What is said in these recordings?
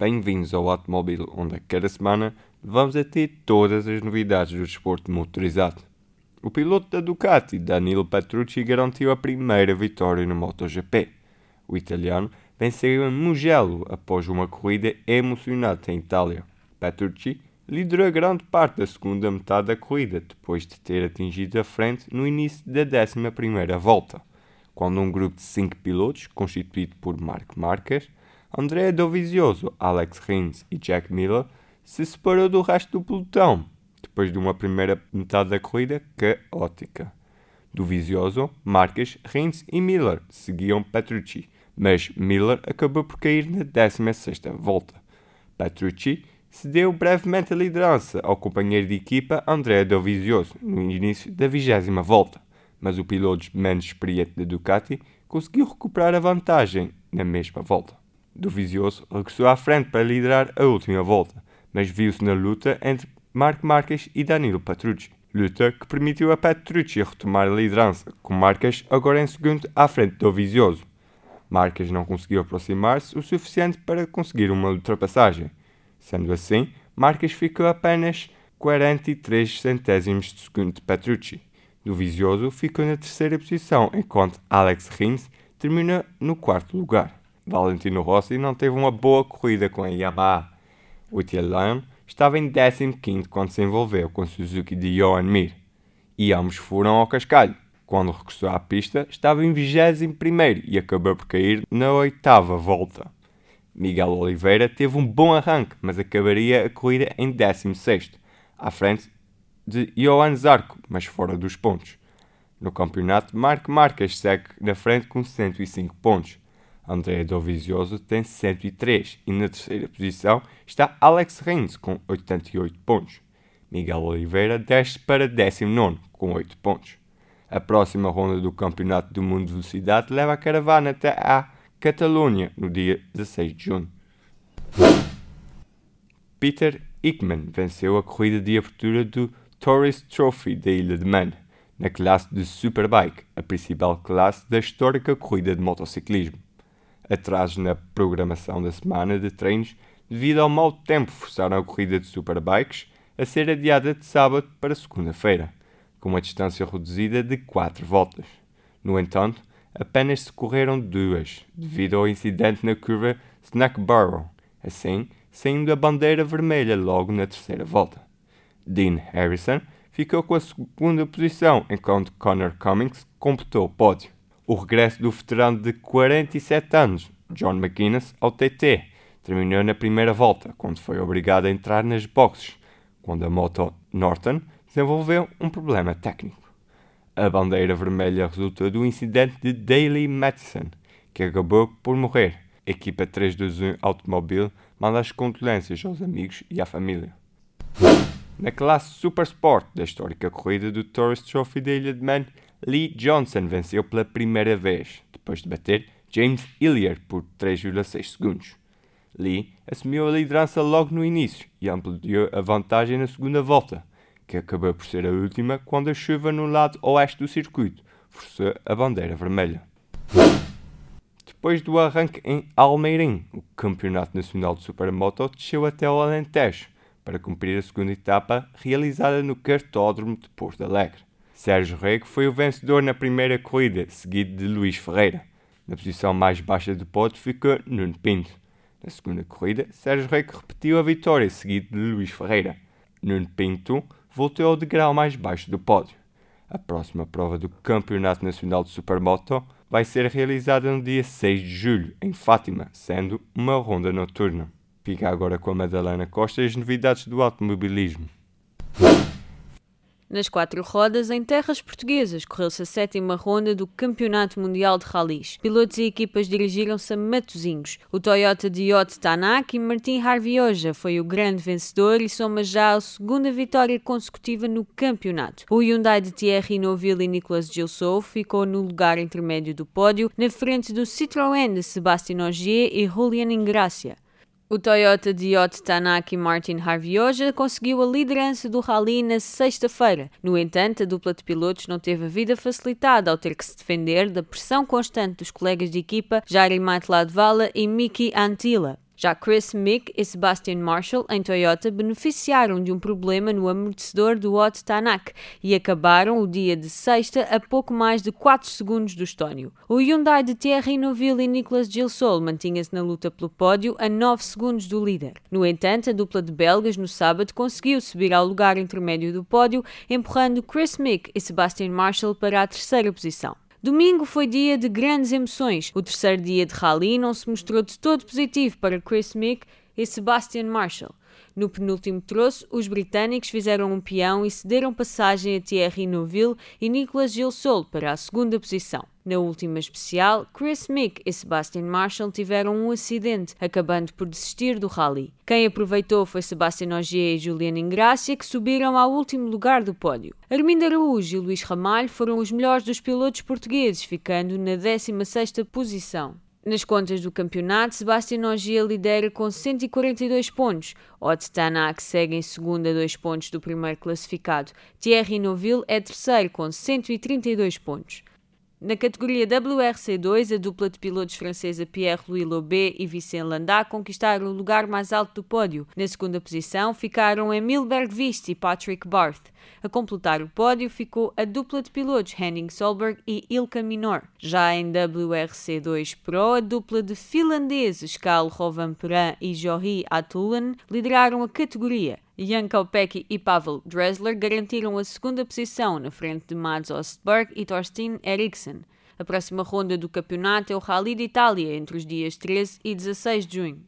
bem-vindos ao Automóvel, onde a cada semana vamos a ter todas as novidades do desporto motorizado. O piloto da Ducati, Danilo Petrucci, garantiu a primeira vitória no MotoGP. O italiano venceu em Mugello após uma corrida emocionante em Itália. Petrucci liderou grande parte da segunda metade da corrida, depois de ter atingido a frente no início da 11ª volta, quando um grupo de cinco pilotos, constituído por Marc Marques, Andrea Dovizioso, Alex Rins e Jack Miller, se separou do resto do pelotão, depois de uma primeira metade da corrida caótica. Dovizioso, Marques, Rins e Miller seguiam Petrucci, mas Miller acabou por cair na 16ª volta. Petrucci cedeu brevemente a liderança ao companheiro de equipa André Dovizioso no início da 20 volta, mas o piloto menos experiente da Ducati conseguiu recuperar a vantagem na mesma volta. Dovizioso regressou à frente para liderar a última volta, mas viu-se na luta entre Marc Marques e Danilo Petrucci. Luta que permitiu a Petrucci retomar a liderança, com Marques agora em segundo à frente de Dovizioso. Marques não conseguiu aproximar-se o suficiente para conseguir uma ultrapassagem. Sendo assim, Marques ficou apenas 43 centésimos de segundo de Petrucci. Dovizioso ficou na terceira posição, enquanto Alex Rins terminou no quarto lugar. Valentino Rossi não teve uma boa corrida com a Yamaha. O italiano estava em 15 quando se envolveu com Suzuki de Johan Mir. E ambos foram ao cascalho. Quando regressou à pista, estava em 21 e acabou por cair na oitava volta. Miguel Oliveira teve um bom arranque, mas acabaria a corrida em 16, à frente de Johan Zarco, mas fora dos pontos. No campeonato, Marco Marques segue na frente com 105 pontos. André Dovizioso tem 103 e na terceira posição está Alex Rins com 88 pontos. Miguel Oliveira desce para 19 com 8 pontos. A próxima ronda do Campeonato do Mundo de Velocidade leva a caravana até a Catalunha no dia 16 de junho. Peter Hickman venceu a corrida de abertura do Tourist Trophy da Ilha de Man, na classe de Superbike, a principal classe da histórica corrida de motociclismo. Atrasos na programação da semana de treinos devido ao mau tempo forçaram a corrida de Superbikes a ser adiada de sábado para segunda-feira com uma distância reduzida de 4 voltas. No entanto, apenas se correram duas, devido ao incidente na curva Snackborough, assim saindo a bandeira vermelha logo na terceira volta. Dean Harrison ficou com a segunda posição, enquanto Connor Cummings completou o pódio. O regresso do veterano de 47 anos, John McGuinness, ao TT, terminou na primeira volta, quando foi obrigado a entrar nas boxes, quando a moto Norton desenvolveu um problema técnico. A bandeira vermelha resulta do incidente de Daily Madison, que acabou por morrer. A equipa 321 Automobile manda as condolências aos amigos e à família. Na classe Super Sport da histórica corrida do Tourist Trophy da Ilha de Man, Lee Johnson venceu pela primeira vez, depois de bater James Hilliard por 3,6 segundos. Lee assumiu a liderança logo no início e ampliou a vantagem na segunda volta, que acabou por ser a última quando a chuva no lado oeste do circuito forçou a bandeira vermelha. Depois do arranque em Almeirim, o Campeonato Nacional de Supermoto desceu até ao Alentejo para cumprir a segunda etapa realizada no Cartódromo de Porto Alegre. Sérgio Rego foi o vencedor na primeira corrida, seguido de Luís Ferreira. Na posição mais baixa do pódio ficou Nuno Pinto. Na segunda corrida, Sérgio Rego repetiu a vitória, seguido de Luís Ferreira. Nuno Pinto voltou ao degrau mais baixo do pódio. A próxima prova do Campeonato Nacional de Supermoto vai ser realizada no dia 6 de julho, em Fátima, sendo uma ronda noturna. Fica agora com a Madalena Costa e as novidades do automobilismo. Nas quatro rodas, em terras portuguesas, correu-se a sétima ronda do Campeonato Mundial de Rallys. Pilotos e equipas dirigiram-se a Matozinhos. O Toyota Diot Tanak e Martin Harvioja foi o grande vencedor e soma já a segunda vitória consecutiva no campeonato. O Hyundai de Thierry Neuville e Nicolas Gilsow ficou no lugar intermédio do pódio, na frente do Citroën de Sébastien Ogier e Julian Ingracia. O Toyota Diot Tanaki Martin Harvioja conseguiu a liderança do rally na sexta-feira. No entanto, a dupla de pilotos não teve a vida facilitada ao ter que se defender da pressão constante dos colegas de equipa Jairi Matladvala e Miki Antila. Já Chris Mick e Sebastian Marshall, em Toyota, beneficiaram de um problema no amortecedor do Ott Tanak e acabaram o dia de sexta a pouco mais de 4 segundos do estónio. O Hyundai de Thierry Neuville e Nicolas Gilsol mantinha-se na luta pelo pódio a 9 segundos do líder. No entanto, a dupla de belgas no sábado conseguiu subir ao lugar intermédio do pódio, empurrando Chris Mick e Sebastian Marshall para a terceira posição. Domingo foi dia de grandes emoções. O terceiro dia de rally não se mostrou de todo positivo para Chris Mick e Sebastian Marshall. No penúltimo troço, os britânicos fizeram um peão e cederam passagem a Thierry Neuville e Nicolas Gilsol para a segunda posição. Na última especial, Chris Mick e Sebastian Marshall tiveram um acidente, acabando por desistir do rally. Quem aproveitou foi Sebastian Ogier e Juliana Ingrácia, que subiram ao último lugar do pódio. Armindo Araújo e Luís Ramalho foram os melhores dos pilotos portugueses, ficando na 16ª posição. Nas contas do campeonato, Sebastian Ogier lidera com 142 pontos. Ott Tanak segue em segundo a dois pontos do primeiro classificado. Thierry Neuville é terceiro com 132 pontos. Na categoria WRC2, a dupla de pilotos francesa Pierre-Louis Lobé e Vicente Landá conquistaram o lugar mais alto do pódio. Na segunda posição ficaram Emile Bergvist e Patrick Barth. A completar o pódio ficou a dupla de pilotos Henning Solberg e Ilka Minor. Já em WRC2 Pro, a dupla de finlandeses Karl Rovanperä e Jory Atulen lideraram a categoria. Jan Kopecky e Pavel Dressler garantiram a segunda posição na frente de Mads Ostberg e Thorstein Eriksen. A próxima ronda do campeonato é o Rally de Itália entre os dias 13 e 16 de junho.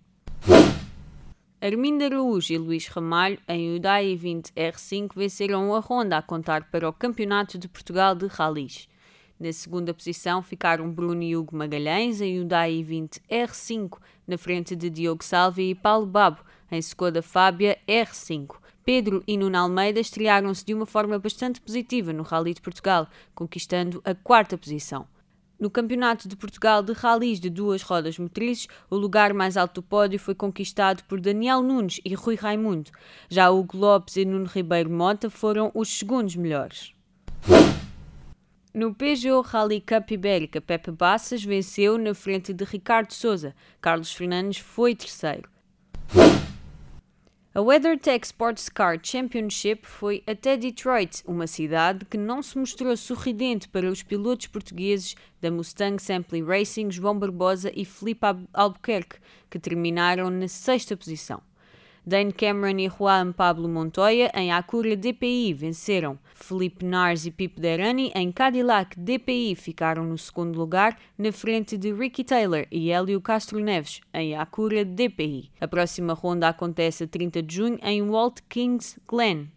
Armindo Araújo e Luís Ramalho, em Hyundai 20 R5, venceram a ronda a contar para o Campeonato de Portugal de Rallys. Na segunda posição ficaram Bruno e Hugo Magalhães, em Hyundai 20 R5, na frente de Diogo Salvi e Paulo Babo, em Skoda Fábia R5. Pedro e Nuno Almeida estrearam-se de uma forma bastante positiva no Rally de Portugal, conquistando a quarta posição. No Campeonato de Portugal de Rallys de duas rodas motrizes, o lugar mais alto do pódio foi conquistado por Daniel Nunes e Rui Raimundo. Já Hugo Lopes e Nuno Ribeiro Mota foram os segundos melhores. No Peugeot Rally Cup Ibérica, Pepe Bassas venceu na frente de Ricardo Souza. Carlos Fernandes foi terceiro. A WeatherTech Sports Car Championship foi até Detroit, uma cidade que não se mostrou sorridente para os pilotos portugueses da Mustang Sampling Racing João Barbosa e Felipe Albuquerque, que terminaram na sexta posição. Dane Cameron e Juan Pablo Montoya em Acura DPI venceram. Felipe Nars e Pipo Derani em Cadillac DPI ficaram no segundo lugar, na frente de Ricky Taylor e Hélio Castro Neves em Acura DPI. A próxima ronda acontece a 30 de junho em Walt Kings Glen.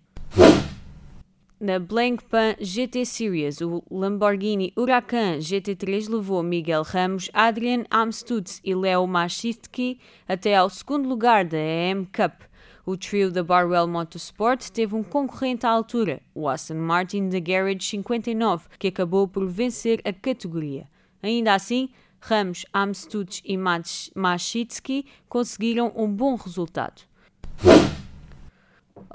Na Blancpain GT Series, o Lamborghini Huracan GT3 levou Miguel Ramos, Adrian Amstutz e Leo Machistki até ao segundo lugar da EM Cup. O trio da Barwell Motorsport teve um concorrente à altura, o Aston Martin da Garage 59, que acabou por vencer a categoria. Ainda assim, Ramos, Amstutz e Machitsky conseguiram um bom resultado.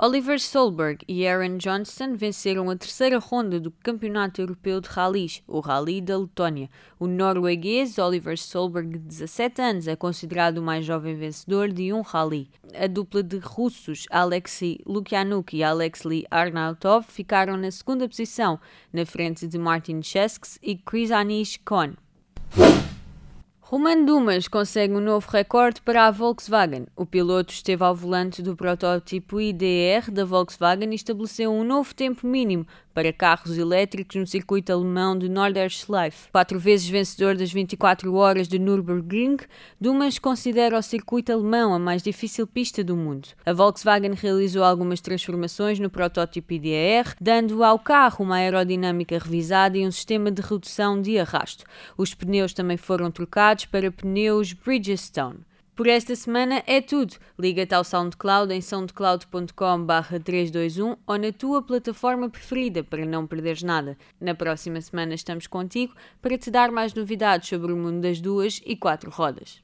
Oliver Solberg e Aaron Johnston venceram a terceira ronda do Campeonato Europeu de Rallys, o Rally da Letónia. O norueguês Oliver Solberg, de 17 anos, é considerado o mais jovem vencedor de um rally. A dupla de russos Alexei Lukyanuk e Alexei Arnautov ficaram na segunda posição, na frente de Martin Chesks e Krisanis Kohn. Roman Dumas consegue um novo recorde para a Volkswagen. O piloto esteve ao volante do protótipo IDR da Volkswagen e estabeleceu um novo tempo mínimo para carros elétricos no circuito alemão de Norderschleife. Quatro vezes vencedor das 24 horas de Nürburgring, Dumas considera o circuito alemão a mais difícil pista do mundo. A Volkswagen realizou algumas transformações no protótipo IDR, dando ao carro uma aerodinâmica revisada e um sistema de redução de arrasto. Os pneus também foram trocados para pneus Bridgestone. Por esta semana é tudo. Liga-te ao SoundCloud em soundcloud.com/321 ou na tua plataforma preferida para não perderes nada. Na próxima semana estamos contigo para te dar mais novidades sobre o mundo das duas e quatro rodas.